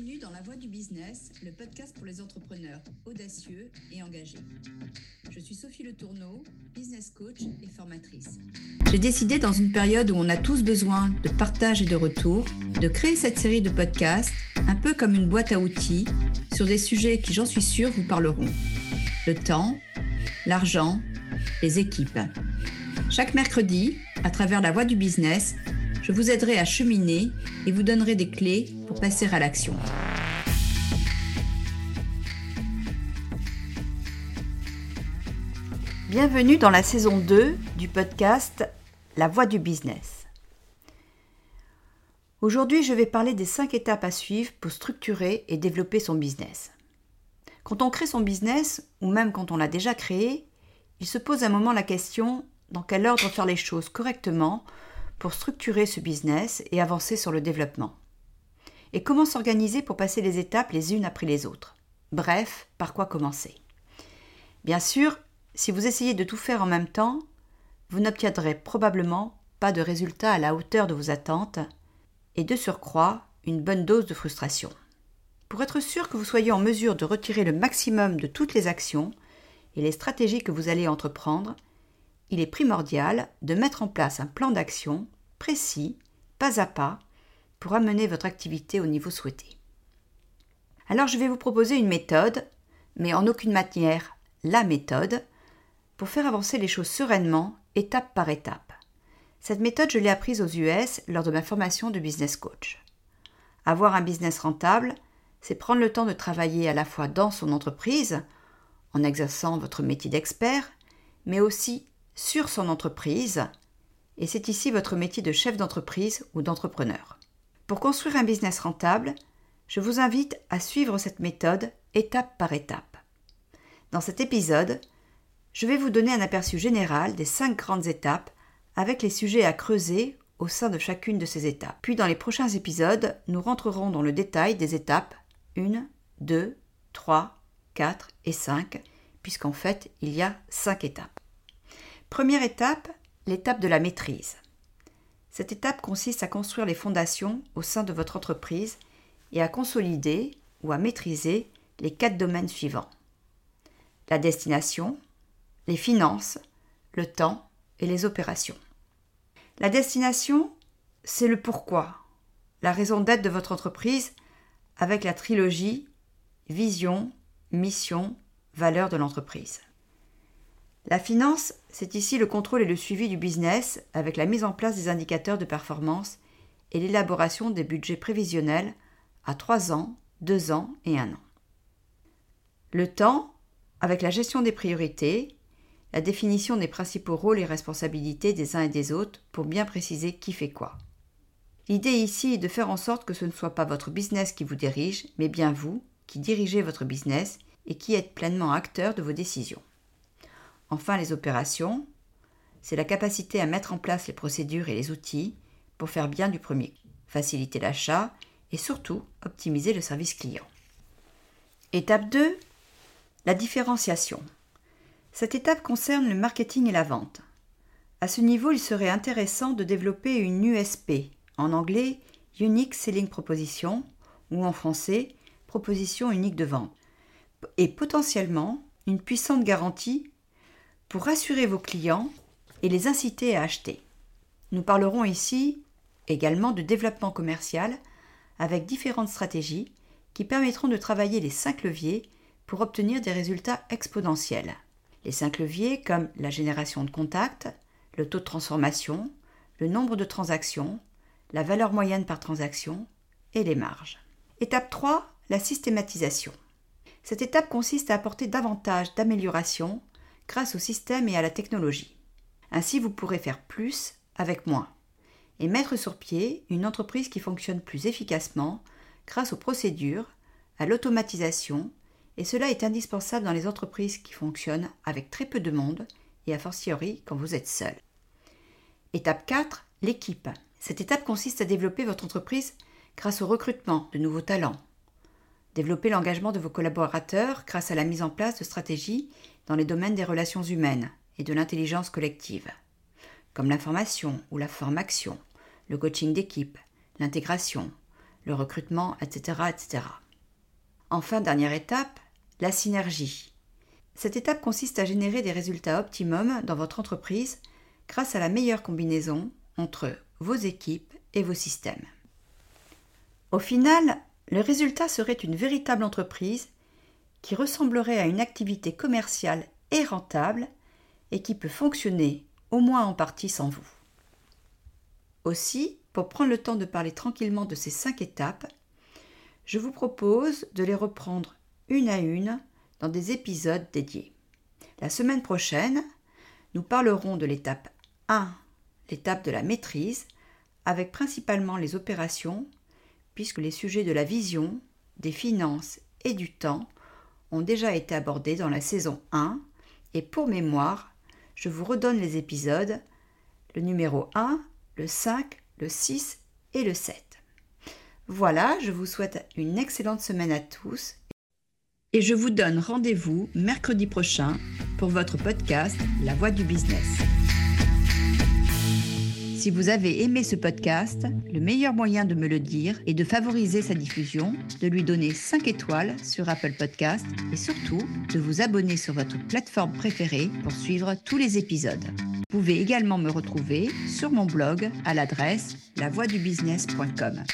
Bienvenue dans La Voix du Business, le podcast pour les entrepreneurs audacieux et engagés. Je suis Sophie Le Tourneau, business coach et formatrice. J'ai décidé dans une période où on a tous besoin de partage et de retour, de créer cette série de podcasts un peu comme une boîte à outils sur des sujets qui, j'en suis sûre, vous parleront. Le temps, l'argent, les équipes. Chaque mercredi, à travers la voie du business, je vous aiderai à cheminer et vous donnerai des clés pour passer à l'action. Bienvenue dans la saison 2 du podcast La voie du business. Aujourd'hui, je vais parler des 5 étapes à suivre pour structurer et développer son business. Quand on crée son business, ou même quand on l'a déjà créé, il se pose un moment la question dans quel ordre faire les choses correctement pour structurer ce business et avancer sur le développement. Et comment s'organiser pour passer les étapes les unes après les autres? Bref, par quoi commencer? Bien sûr, si vous essayez de tout faire en même temps, vous n'obtiendrez probablement pas de résultats à la hauteur de vos attentes et de surcroît une bonne dose de frustration. Pour être sûr que vous soyez en mesure de retirer le maximum de toutes les actions et les stratégies que vous allez entreprendre, il est primordial de mettre en place un plan d'action précis, pas à pas, pour amener votre activité au niveau souhaité. Alors je vais vous proposer une méthode, mais en aucune manière la méthode, pour faire avancer les choses sereinement, étape par étape. Cette méthode, je l'ai apprise aux US lors de ma formation de business coach. Avoir un business rentable, c'est prendre le temps de travailler à la fois dans son entreprise, en exerçant votre métier d'expert, mais aussi sur son entreprise, et c'est ici votre métier de chef d'entreprise ou d'entrepreneur. Pour construire un business rentable, je vous invite à suivre cette méthode étape par étape. Dans cet épisode, je vais vous donner un aperçu général des cinq grandes étapes avec les sujets à creuser au sein de chacune de ces étapes. Puis dans les prochains épisodes, nous rentrerons dans le détail des étapes 1, 2, 3, 4 et 5, puisqu'en fait il y a cinq étapes. Première étape, l'étape de la maîtrise. Cette étape consiste à construire les fondations au sein de votre entreprise et à consolider ou à maîtriser les quatre domaines suivants. La destination, les finances, le temps et les opérations. La destination, c'est le pourquoi, la raison d'être de votre entreprise avec la trilogie vision, mission, valeur de l'entreprise. La finance, c'est ici le contrôle et le suivi du business avec la mise en place des indicateurs de performance et l'élaboration des budgets prévisionnels à 3 ans, 2 ans et 1 an. Le temps, avec la gestion des priorités, la définition des principaux rôles et responsabilités des uns et des autres pour bien préciser qui fait quoi. L'idée ici est de faire en sorte que ce ne soit pas votre business qui vous dirige, mais bien vous qui dirigez votre business et qui êtes pleinement acteur de vos décisions. Enfin, les opérations, c'est la capacité à mettre en place les procédures et les outils pour faire bien du premier, faciliter l'achat et surtout optimiser le service client. Étape 2, la différenciation. Cette étape concerne le marketing et la vente. À ce niveau, il serait intéressant de développer une USP, en anglais Unique Selling Proposition, ou en français Proposition unique de vente, et potentiellement une puissante garantie pour rassurer vos clients et les inciter à acheter. Nous parlerons ici également de développement commercial avec différentes stratégies qui permettront de travailler les cinq leviers pour obtenir des résultats exponentiels. Les cinq leviers comme la génération de contacts, le taux de transformation, le nombre de transactions, la valeur moyenne par transaction et les marges. Étape 3, la systématisation. Cette étape consiste à apporter davantage d'améliorations grâce au système et à la technologie. Ainsi, vous pourrez faire plus avec moins et mettre sur pied une entreprise qui fonctionne plus efficacement grâce aux procédures, à l'automatisation, et cela est indispensable dans les entreprises qui fonctionnent avec très peu de monde et a fortiori quand vous êtes seul. Étape 4, l'équipe. Cette étape consiste à développer votre entreprise grâce au recrutement de nouveaux talents, développer l'engagement de vos collaborateurs grâce à la mise en place de stratégies dans les domaines des relations humaines et de l'intelligence collective, comme l'information ou la formation, le coaching d'équipe, l'intégration, le recrutement, etc., etc. Enfin, dernière étape, la synergie. Cette étape consiste à générer des résultats optimums dans votre entreprise grâce à la meilleure combinaison entre vos équipes et vos systèmes. Au final, le résultat serait une véritable entreprise qui ressemblerait à une activité commerciale et rentable et qui peut fonctionner au moins en partie sans vous. Aussi, pour prendre le temps de parler tranquillement de ces cinq étapes, je vous propose de les reprendre une à une dans des épisodes dédiés. La semaine prochaine, nous parlerons de l'étape 1, l'étape de la maîtrise, avec principalement les opérations, puisque les sujets de la vision, des finances et du temps ont déjà été abordés dans la saison 1, et pour mémoire, je vous redonne les épisodes, le numéro 1, le 5, le 6 et le 7. Voilà, je vous souhaite une excellente semaine à tous et je vous donne rendez-vous mercredi prochain pour votre podcast La Voix du Business. Si vous avez aimé ce podcast, le meilleur moyen de me le dire est de favoriser sa diffusion, de lui donner 5 étoiles sur Apple Podcast et surtout de vous abonner sur votre plateforme préférée pour suivre tous les épisodes. Vous pouvez également me retrouver sur mon blog à l'adresse lavoixdubusiness.com.